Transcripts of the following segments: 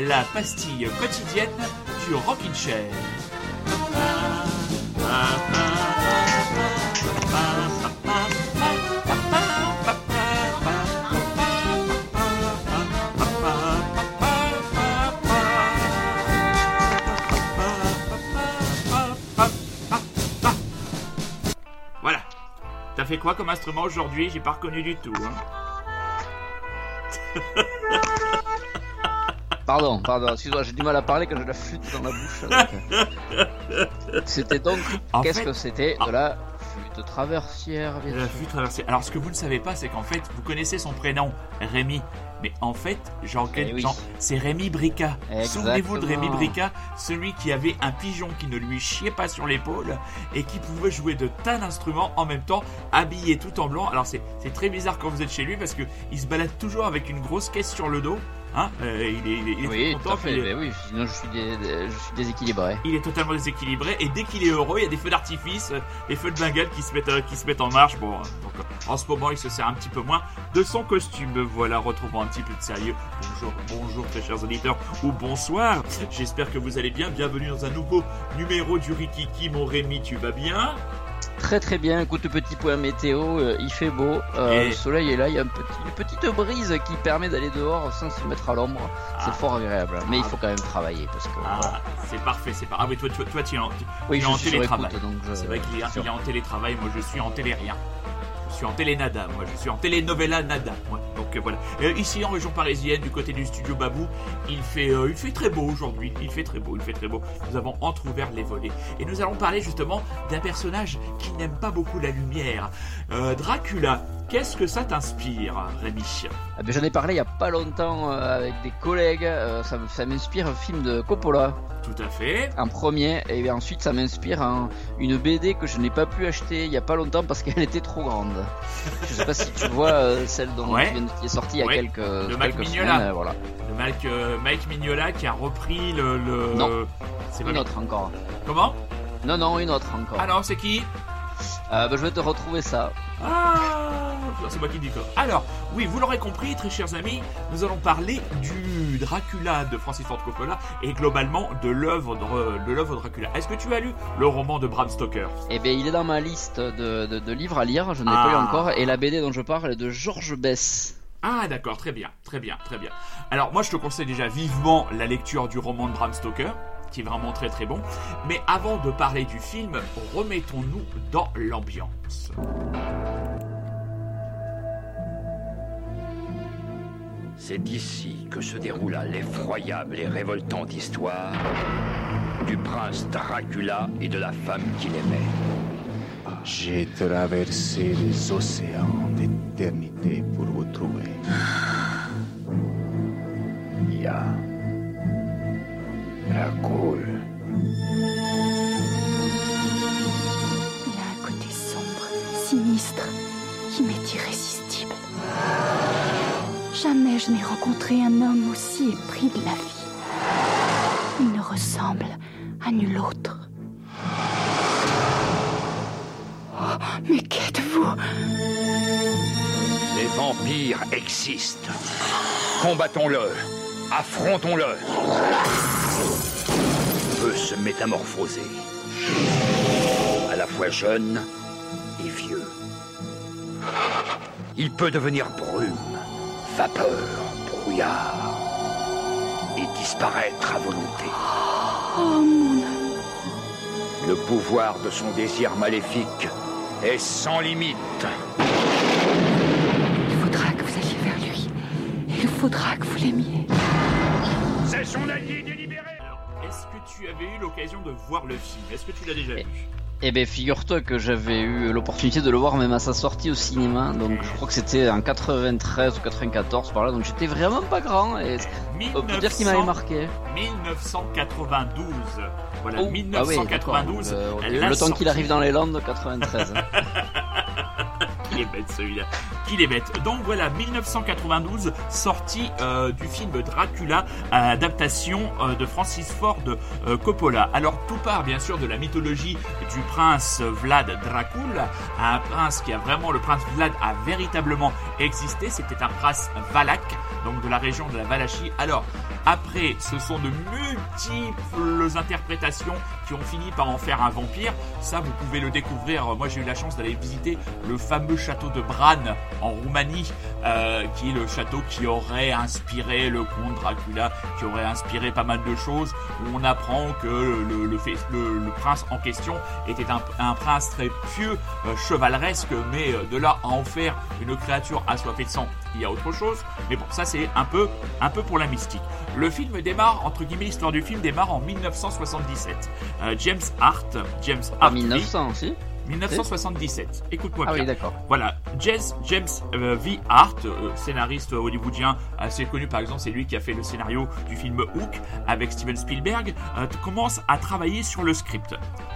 la pastille quotidienne du Rockin' Chair. Voilà. T'as fait quoi comme instrument aujourd'hui? J'ai pas reconnu du tout. hein. Pardon, pardon, excuse-moi, j'ai du mal à parler quand j'ai la flûte dans la bouche. euh. C'était donc, En qu'est-ce fait- que c'était de la flûte traversière, bien La sûr. flûte traversière. Alors, ce que vous ne savez pas, c'est qu'en fait, vous connaissez son prénom, Rémi. Mais en fait, Jean, Eh oui. Jean- c'est Rémi Brica. Souvenez-vous de Rémi. Brica, celui qui avait un pigeon qui ne lui chiait pas sur l'épaule et qui pouvait jouer de tas d'instruments en même temps, habillé tout en blanc. Alors, c'est c'est très bizarre quand vous êtes chez lui parce que il se balade toujours avec une grosse caisse sur le dos. Hein Euh, il est, il est- il est Oui, tout tout content, à fait, puis- mais oui, sinon je suis, dé- dé- je suis déséquilibré. il est totalement déséquilibré et dès qu'il est heureux, il y a des feux d'artifice, euh, des feux de Bengale qui se mettent, euh, qui se mettent en marche. Bon, euh, donc, euh, en ce moment, il se sert un petit peu moins de son costume. Voilà, retrouvons un petit peu de sérieux. Bonjour, bonjour, très chers auditeurs, ou bonsoir. J'espère que vous allez bien. Bienvenue dans un nouveau numéro du Rikiki. Mon Rémi, tu vas bien? Très très bien, écoute petit point météo, euh, il fait beau, euh, Et- le soleil est là, il y a un petit, une petite brise qui permet d'aller dehors sans se mettre à l'ombre, Ah. c'est fort agréable, mais il Ah. faut quand même travailler parce que... voilà. Ah, c'est parfait, c'est pas. Ah oui, toi, je suis en télétravail, moi je suis en télénovela nada. moi. Donc euh, voilà. Euh, ici en région parisienne, du côté du studio Babou, il fait, euh, il fait très beau aujourd'hui. Il fait très beau, il fait très beau. Nous avons entrouvert les volets et nous allons parler justement d'un personnage qui n'aime pas beaucoup la lumière. Dracula. Qu'est-ce que ça t'inspire, Rémi Ah ben, J'en ai parlé il y a pas longtemps avec des collègues, ça m'inspire un film de Coppola Tout à fait. en premier, et ensuite ça m'inspire un- une BD que je n'ai pas pu acheter il y a pas longtemps parce qu'elle était trop grande. Je sais pas si tu vois euh, celle dont Ouais. tu viens de- qui est sortie il y a quelques, De quelques Mignola. semaines, euh, voilà. Le Mike, euh, Mike Mignola qui a repris le. le... Non. C'est pas Une autre encore. Comment? Non, non, une autre encore. Alors, c'est qui? Euh, ben, je vais te retrouver ça. Ah C'est moi qui dis quoi. Alors, oui, vous l'aurez compris, très chers amis, nous allons parler du Dracula de Francis Ford Coppola et globalement de l'œuvre de, l'œuvre Dracula. Est-ce que tu as lu le roman de Bram Stoker? Et ben il est dans ma liste de, de- de livres à lire, je n'ai Ah. pas lu encore, et la BD dont je parle est de Georges Bess. Ah d'accord, très bien, très bien, très bien. Alors moi je te conseille déjà vivement la lecture du roman de Bram Stoker, qui est vraiment très très bon. Mais avant de parler du film, remettons-nous dans l'ambiance. C'est d'ici que se déroula l'effroyable et révoltante histoire du prince Dracula et de la femme qu'il aimait. J'ai traversé les océans d'éternité pour vous trouver. Ya. Dracul. Il a un côté sombre, sinistre, qui m'est irrésistible. Jamais je n'ai rencontré un homme aussi épris de la vie. Il ne ressemble à nul autre. Oh, mais qu'êtes-vous? Les vampires existent. Combattons-le. Affrontons-le. Il peut se métamorphoser. À la fois jeune et vieux. Il peut devenir brume, vapeur, brouillard. Et disparaître à volonté. Oh mon Le pouvoir de son désir maléfique est sans limite. il faudra que vous alliez vers lui. Il faudra que vous l'aimiez. Est-ce que tu avais eu l'occasion de voir le film? Est-ce que tu l'as déjà vu? Eh ben figure-toi que j'avais eu l'opportunité de le voir même à sa sortie au cinéma, donc je crois que c'était en 93 ou 94 par là, donc j'étais vraiment pas grand et on peut dire qu'il m'avait 1900 marqué. 1992. Voilà, Oh, ah oui, 1992. d'accord. Le, temps qu'il arrive dans les Landes, 93. Qu'il est bête celui-là. Donc voilà, 1992, sortie euh, du film Dracula, adaptation euh, de Francis Ford euh, Coppola. Alors tout part bien sûr de la mythologie du prince Vlad Dracul, un prince qui a vraiment, le prince Vlad a véritablement existé. C'était un prince Valak, donc de la région de la Valachie. Alors, après, ce sont de multiples interprétations qui ont fini par en faire un vampire. Ça, vous pouvez le découvrir. Moi, j'ai eu la chance d'aller visiter le fameux château de Bran en Roumanie, euh, qui est le château qui aurait inspiré le comte Dracula, qui aurait inspiré pas mal de choses, où on apprend que le, prince en question était un, prince très pieux, euh, chevaleresque, mais euh, de là à en faire une créature assoiffée de sang, il y a autre chose. Mais bon, ça c'est un peu, un peu pour la mystique. Le film démarre, entre guillemets, l'histoire du film démarre en 1977. Euh, James Hart, James Hart. 1900 aussi 1977. Écoute-moi ah bien. Oui, d'accord. Voilà, James, James euh, V. Hart, euh, scénariste hollywoodien assez connu par exemple, c'est lui qui a fait le scénario du film Hook avec Steven Spielberg, commence à travailler sur le script.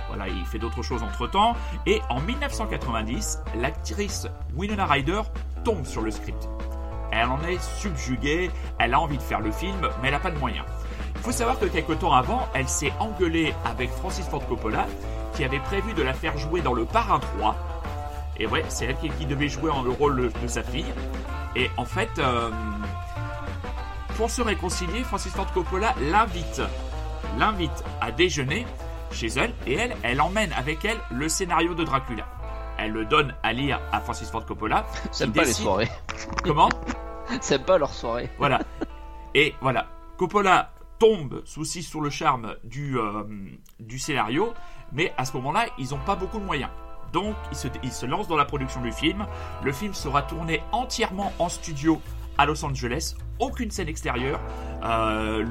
Voilà, il fait d'autres choses entre-temps. Et en 1990, l'actrice Winona Ryder tombe sur le script. Elle en est subjuguée, elle a envie de faire le film, mais elle n'a pas de moyens. Il faut savoir que quelques temps avant, elle s'est engueulée avec Francis Ford Coppola, qui avait prévu de la faire jouer dans Le Parrain 3. Et ouais, c'est elle qui, devait jouer en le rôle de sa fille. Et en fait, euh, pour se réconcilier, Francis Ford Coppola l'invite, l'invite à déjeuner chez elle, et elle, elle emmène avec elle le scénario de Dracula elle le donne à lire à Francis Ford Coppola. C'est pas les soirées. Comment C'est pas leur soirée. Voilà. Et voilà, Coppola tombe souci sur le charme du, euh, du scénario, mais à ce moment-là, ils n'ont pas beaucoup de moyens. Donc, ils se, lancent dans la production du film. Le film sera tourné entièrement en studio à Los Angeles, aucune scène extérieure. Euh,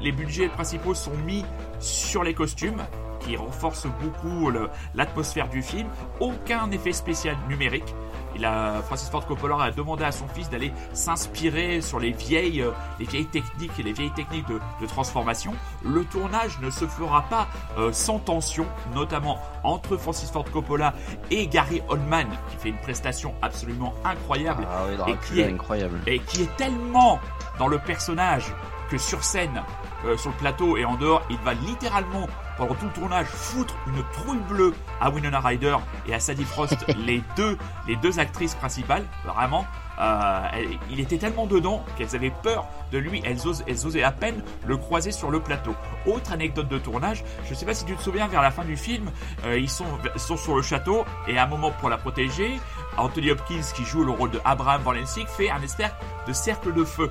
les budgets principaux sont mis sur les costumes qui renforce beaucoup l'atmosphère du film. Aucun effet spécial numérique. Il a, Francis Ford Coppola a demandé à son fils d'aller s'inspirer sur les vieilles, les vieilles techniques et les vieilles techniques de, transformation. Le tournage ne se fera pas euh, sans tension, notamment entre Francis Ford Coppola et Gary Oldman, qui fait une prestation absolument incroyable ah et qui est incroyable et qui est tellement dans le personnage que sur scène, euh, sur le plateau et en dehors, il va littéralement pendant tout le tournage foutre une trouille bleue à Winona Ryder et à Sadie Frost, les deux, les deux actrices principales, vraiment. Euh, il était tellement dedans qu'elles avaient peur de lui, elles, osaient à peine le croiser sur le plateau. Autre anecdote de tournage, je ne sais pas si tu te souviens, vers la fin du film, euh, ils sont, sont sur le château et à un moment pour la protéger, Anthony Hopkins qui joue le rôle de Abraham Van Lensing fait un espèce de cercle de feu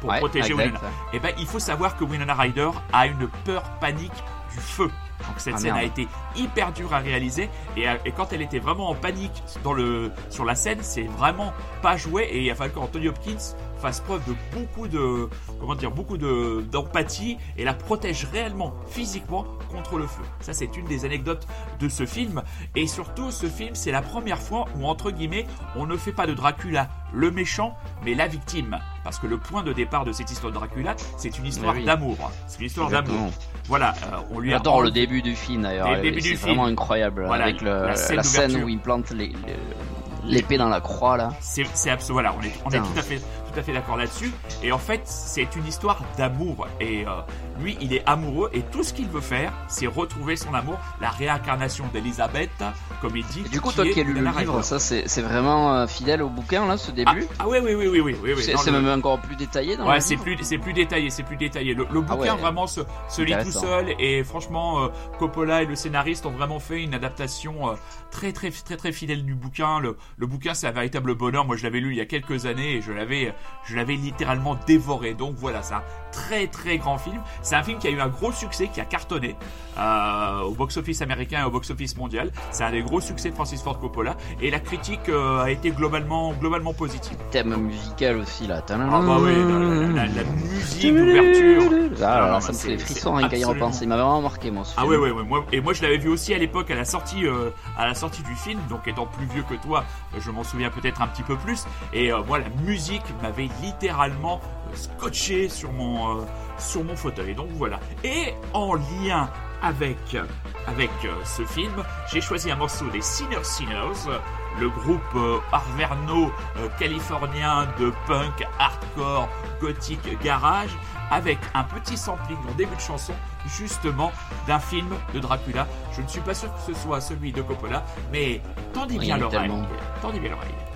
pour protéger Winona. Et eh ben il faut savoir que Winona Ryder a une peur panique feu. Donc cette ah, scène a été hyper dure à réaliser. Et, et, quand elle était vraiment en panique dans le, sur la scène, c'est vraiment pas joué. Et il a fallu qu'Anthony Hopkins fasse preuve de beaucoup de comment dire beaucoup de d'empathie et la protège réellement physiquement contre le feu. Ça c'est une des anecdotes de ce film et surtout ce film c'est la première fois où entre guillemets on ne fait pas de Dracula le méchant mais la victime parce que le point de départ de cette histoire de Dracula c'est une histoire d'amour. C'est une histoire d'amour. Voilà, euh, on lui J'adore le début du film d'ailleurs. C'est vraiment incroyable avec le, la scène, où il plante l'épée dans la croix là. C'est absolument voilà, on est, on est tout à fait tout à fait d'accord là-dessus. Et en fait, c'est une histoire d'amour. Et euh, lui, il est amoureux et tout ce qu'il veut faire, c'est retrouver son amour, la réincarnation d'Elisabeth, comme il dit. du coup, toi qui as lu le livre, ça c'est vraiment euh, fidèle au bouquin là, ce début. Ah, ah oui, oui, oui, oui, oui, oui. C'est même encore plus détaillé dans Ouais, c'est plus, plus détaillé, c'est plus détaillé. Le, ah bouquin vraiment se, se lit tout seul et franchement, euh, Coppola et le scénariste ont vraiment fait une adaptation très, très, très, très fidèle du bouquin. Le, le bouquin, c'est un véritable bonheur. Moi, je l'avais lu il y a quelques années et je l'avais, je l'avais littéralement dévoré. Donc voilà, c'est un très très grand film. C'est un film qui a eu un gros succès, qui a cartonné euh, au box-office américain et au box-office mondial. C'est un des gros succès de Francis Ford Coppola et la critique euh, a été globalement globalement positive. Thème musical aussi là. Ah bah oui, la, musique d'ouverture. Ah, ça me fait des frissons rien qu'à y repenser. Il m'a vraiment marqué moi. ah oui, oui, oui. Moi, et moi je l'avais vu aussi à l'époque à la sortie euh, à la sortie du film. Donc étant plus vieux que toi, je m'en souviens peut-être un petit peu plus. Et moi la musique m'avait littéralement scotché sur mon, euh, sur mon fauteuil. Donc voilà. Et en lien avec, avec euh, ce film, j'ai choisi un morceau des Sinner Sinners, le groupe euh, arverno californien de punk, hardcore, gothique, garage, avec un petit sampling en début de chanson, justement, d'un film de Dracula. Je ne suis pas sûr que ce soit celui de Coppola, mais tendez bien l'oreille. Tendez bien l'oreille.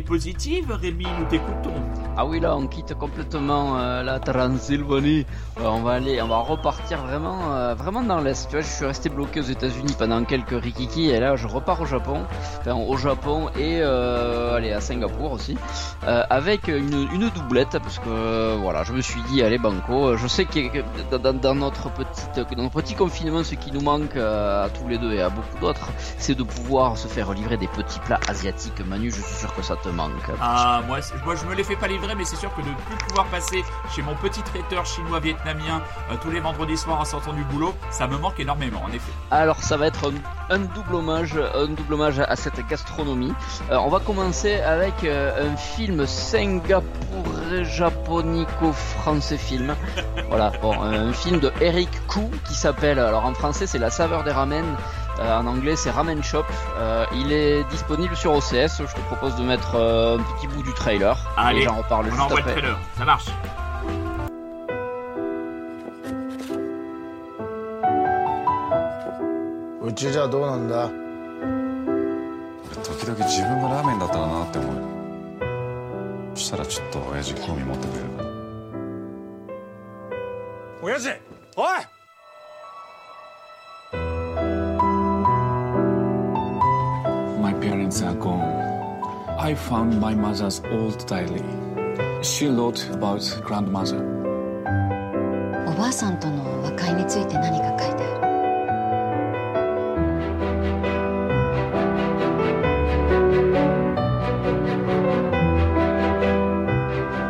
Positives. Rémi, nous t'écoutons. Ah oui, là, on quitte complètement euh, la Transylvanie. Euh, on va aller, on va repartir vraiment, euh, vraiment dans l'est. Tu vois, je suis resté bloqué aux États-Unis pendant quelques rikiki et là, je repars au Japon, enfin au Japon et allez à Singapour aussi, avec une, doublette parce que voilà, je me suis dit, allez banco. Je sais que dans, notre petite, dans notre petit confinement, ce qui nous manque à tous les deux et à beaucoup d'autres, c'est de pouvoir se faire livrer des petits plats asiatiques. Manu, je suis sûr que ça te manque. Ah, moi, moi je me les fais pas livrer, mais c'est sûr que de ne plus pouvoir passer chez mon petit traiteur chinois vietnamien euh, tous les vendredis soirs en sortant du boulot, ça me manque énormément, en effet. Alors ça va être un, un double hommage, un double hommage à cette gastronomie. Euh, on va commencer avec euh, un film singapourais japonico français film. Voilà, bon, un film de Eric Koo qui s'appelle, alors en français c'est La saveur des ramen. Euh, en anglais, c'est Ramen Shop. Euh, il est disponible sur OCS. Je te propose de mettre euh, un petit bout du trailer. Allez, et j'en reparle On juste envoie le trailer, ça marche. Parents are gone. I found my mother's old diary. She wrote about grandmother. おばあさんとの和解について何が書いてある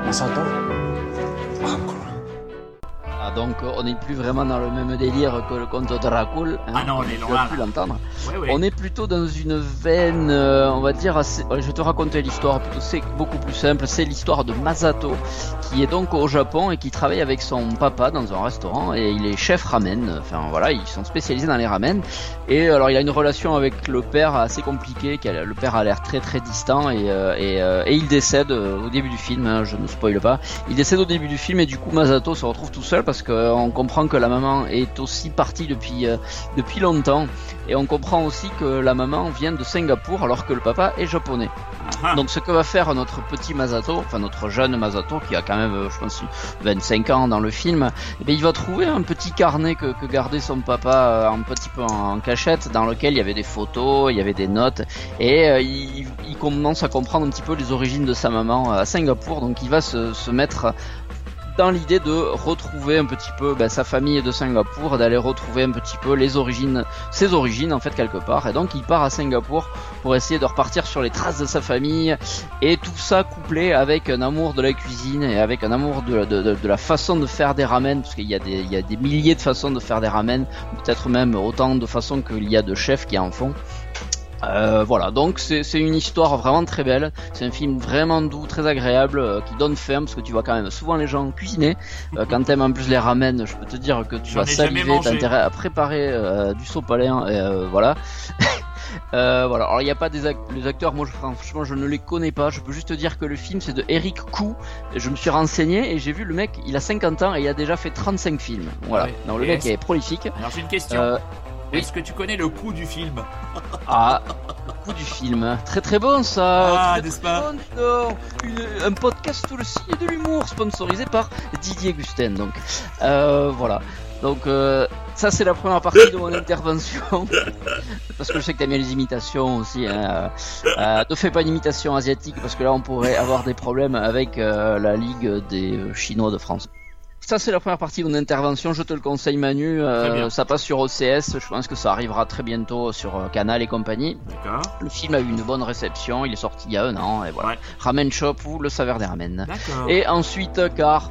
マサ donc euh, on n'est plus vraiment dans le même délire que le conte de Dracul. hein, Ah non, on est loin, là. l'entendre. On est plutôt dans une veine, euh, on va dire, assez... ouais, je vais te raconter l'histoire, plutôt c'est beaucoup plus simple. C'est l'histoire de Masato, qui est donc au Japon et qui travaille avec son papa dans un restaurant et il est chef ramen. Enfin voilà, ils sont spécialisés dans les ramen. Et alors il a une relation avec le père assez compliquée, le père a l'air très très distant et, euh, et, euh, et il décède euh, au début du film, hein, je ne spoile pas. Il décède au début du film et du coup Masato se retrouve tout seul parce qu'on comprend que la maman est aussi partie depuis, euh, depuis longtemps. Et on comprend aussi que la maman vient de Singapour alors que le papa est japonais. Ah. Donc ce que va faire notre petit Masato, enfin notre jeune Masato qui a quand même, euh, je pense, 25 ans dans le film, eh bien, il va trouver un petit carnet que, que gardait son papa euh, un petit peu en, en cachette, dans lequel il y avait des photos, il y avait des notes, et euh, il, il commence à comprendre un petit peu les origines de sa maman à Singapour. Donc il va se, se mettre dans l'idée de retrouver un petit peu ben, sa famille de Singapour, d'aller retrouver un petit peu les origines, ses origines en fait quelque part. Et donc il part à Singapour pour essayer de repartir sur les traces de sa famille et tout ça couplé avec un amour de la cuisine et avec un amour de, la façon de faire des ramen, parce qu'il y a des, y a des milliers de façons de faire des ramen, peut-être même autant de façons qu'il y a de chefs qui en font. Euh, voilà, donc c'est une histoire vraiment très belle. C'est un film vraiment doux, très agréable, euh, qui donne faim parce que tu vois quand même souvent les gens cuisiner. Euh, quand t'aimes en plus les ramen, je peux te dire que tu vas saliver, t'as intérêt à préparer euh, du sopalin, et euh, voilà. Euh, voilà. Alors il n'y a pas des les acteurs, moi je, franchement je ne les connais pas. Je peux juste te dire que le film c'est de Eric Koo. Je me suis renseigné et j'ai vu le mec, il a 50 ans et il a déjà fait 35 films. Voilà. Ouais. Donc le Et mec est prolifique. Alors j'ai une question. Euh, Est-ce que tu connais le coût du film? Ah, le coup du film. Très très bon ça. Ah, n'est-ce pas? bon, non. Une- Un podcast tout le signe de l'humour sponsorisé par Didier Gustin. Donc euh, voilà. Donc euh, ça c'est la première partie de mon intervention. Parce que je sais que t'aimes bien les imitations aussi. Hein. Euh, ne fais pas une imitation asiatique parce que là on pourrait avoir des problèmes avec euh, la Ligue des euh, Chinois de France. Ça c'est la première partie de mon intervention, je te le conseille Manu, Euh, bien. ça passe sur OCS, je pense que ça arrivera très bientôt sur euh, Canal et compagnie. D'accord. Le film a eu une bonne réception, il est sorti il y a un an, et voilà. Ouais. Ramen Shop ou Le Saveur des Ramen. Et ensuite, car...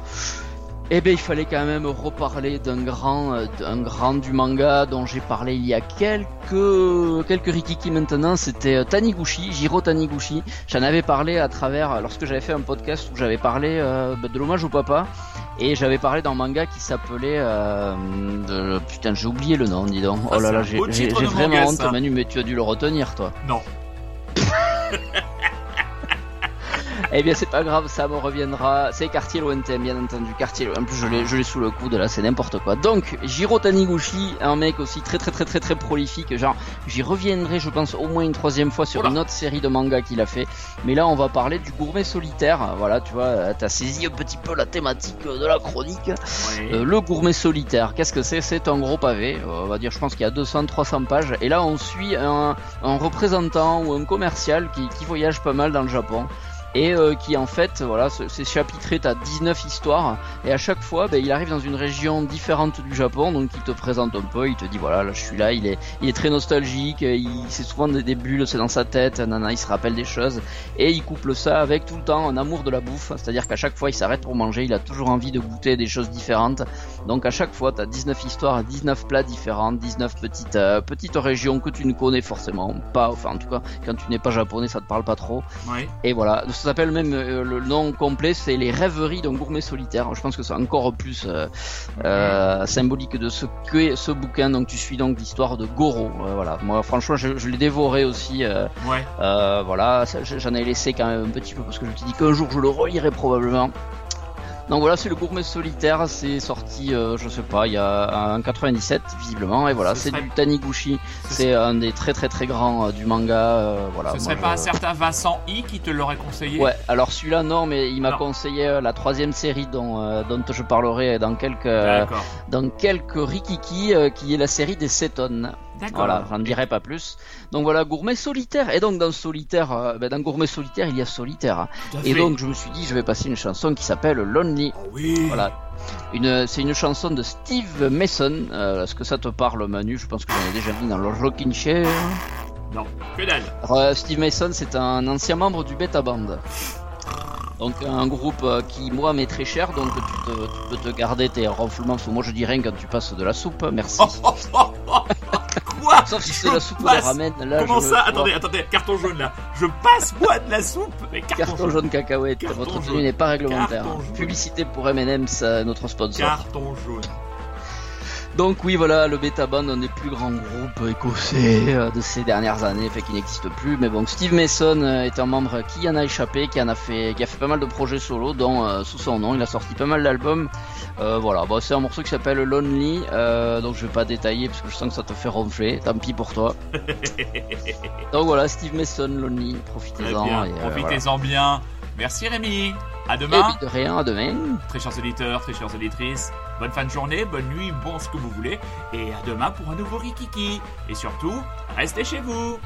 Eh ben, il fallait quand même reparler d'un grand, euh, d'un grand du manga dont j'ai parlé il y a quelques, quelques rikiki maintenant. C'était euh, Taniguchi, Jiro Taniguchi. J'en avais parlé à travers, lorsque j'avais fait un podcast où j'avais parlé euh, bah, de l'hommage au papa. Et j'avais parlé d'un manga qui s'appelait, euh, de- putain, j'ai oublié le nom, dis donc. Ah, Oh là c'est là, un j'ai vraiment manga, honte. Manu, mais tu as dû le retenir, toi. Non. Eh bien, c'est pas grave, ça me reviendra. C'est quartier lointain, bien entendu. Quartier lointain. En plus, je l'ai, je l'ai sous le coude, là, c'est n'importe quoi. Donc, Jiro Taniguchi, un mec aussi très, très, très, très, très prolifique. Genre, j'y reviendrai, je pense, au moins une troisième fois sur Oula. une autre série de mangas qu'il a fait. Mais là, on va parler du gourmet solitaire. Voilà, tu vois, t'as saisi un petit peu la thématique de la chronique. Oui. Euh, le gourmet solitaire, qu'est-ce que c'est? C'est un gros pavé, euh, on va dire, je pense qu'il y a 200-300 pages. Et là, on suit un, un représentant ou un commercial qui, qui voyage pas mal dans le Japon. Et euh, qui en fait, voilà, c'est c'est chapitré, t'as 19 histoires, et à chaque fois, ben, il arrive dans une région différente du Japon, donc il te présente un peu, il te dit voilà, là je suis là, il est, il est très nostalgique, il, c'est souvent des, des bulles, c'est dans sa tête, nana, il se rappelle des choses, et il couple ça avec tout le temps un amour de la bouffe, c'est-à-dire qu'à chaque fois il s'arrête pour manger, il a toujours envie de goûter des choses différentes, donc à chaque fois, tu as 19 histoires, 19 plats différents, 19 petites, euh, petites régions que tu ne connais forcément pas, enfin en tout cas, quand tu n'es pas japonais, ça te parle pas trop. Et voilà, ça s'appelle même, euh, le nom complet, c'est les rêveries d'un gourmet solitaire. Je pense que c'est encore plus euh, euh, symbolique de ce qu'est ce bouquin. Donc tu suis donc l'histoire de Goro. Voilà, moi franchement, je, je l'ai dévoré aussi. Ouais. voilà, j'en ai laissé quand même un petit peu parce que je me suis dit qu'un jour je le relirai probablement. Donc voilà, c'est le gourmet solitaire, c'est sorti, euh, je sais pas, il y a en 97 visiblement, et voilà, Ce c'est serait- du Taniguchi, Ce c'est un des très très très grands euh, du manga, euh, voilà. Ce moi, serait je- pas un certain Vincent I qui te l'aurait conseillé Ouais, alors celui-là non, mais il m'a conseillé la troisième série dont, dont je parlerai dans quelques, dans quelques Rikiki, qui est la série des Cétones. D'accord. Voilà, j'en dirai pas plus. Donc voilà, gourmet solitaire. Et donc dans solitaire, euh, ben, dans gourmet solitaire, il y a solitaire. Et fait. donc je me suis dit, je vais passer une chanson qui s'appelle Lonely. Oh oui. Voilà. Une, c'est une chanson de Steve Mason. Euh, Est-ce que ça te parle, Manu? Je pense que j'en ai déjà mis dans le Rockin' Chair. Non, que dalle. Alors, euh, Steve Mason, c'est un ancien membre du Beta Band. Donc un groupe euh, qui moi m'est très cher, donc tu, te- tu peux te garder tes ronflements, parce que moi je dis rien quand tu passes de la soupe, merci. Quoi Sauf si c'est la soupe passe- ramen, là Comment je ça Attendez, attendez, carton jaune là. Je passe moi de la soupe Mais carton, Carton jaune cacahuète, Carton votre jaune. tenue n'est pas réglementaire. Publicité pour M&M's, euh, notre sponsor. Carton jaune. Donc oui, voilà, le Beta Band, un des plus grands groupes écossais euh, de ces dernières années, fait qu'il n'existe plus. Mais bon, Steve Mason euh, est un membre qui en a échappé, qui en a fait, qui a fait pas mal de projets solo, dont euh, sous son nom, il a sorti pas mal d'albums. Euh, voilà, bon, c'est un morceau qui s'appelle Lonely, euh, donc je vais pas détailler parce que je sens que ça te fait ronfler. Tant pis pour toi. donc voilà, Steve Mason, Lonely, profitez-en. profitez-en bien. Merci Rémi. À demain. Et de rien, à demain. Très chers auditeurs, très chères auditrices, bonne fin de journée, bonne nuit, bon ce que vous voulez, et à demain pour un nouveau Rikiki. Et surtout, restez chez vous.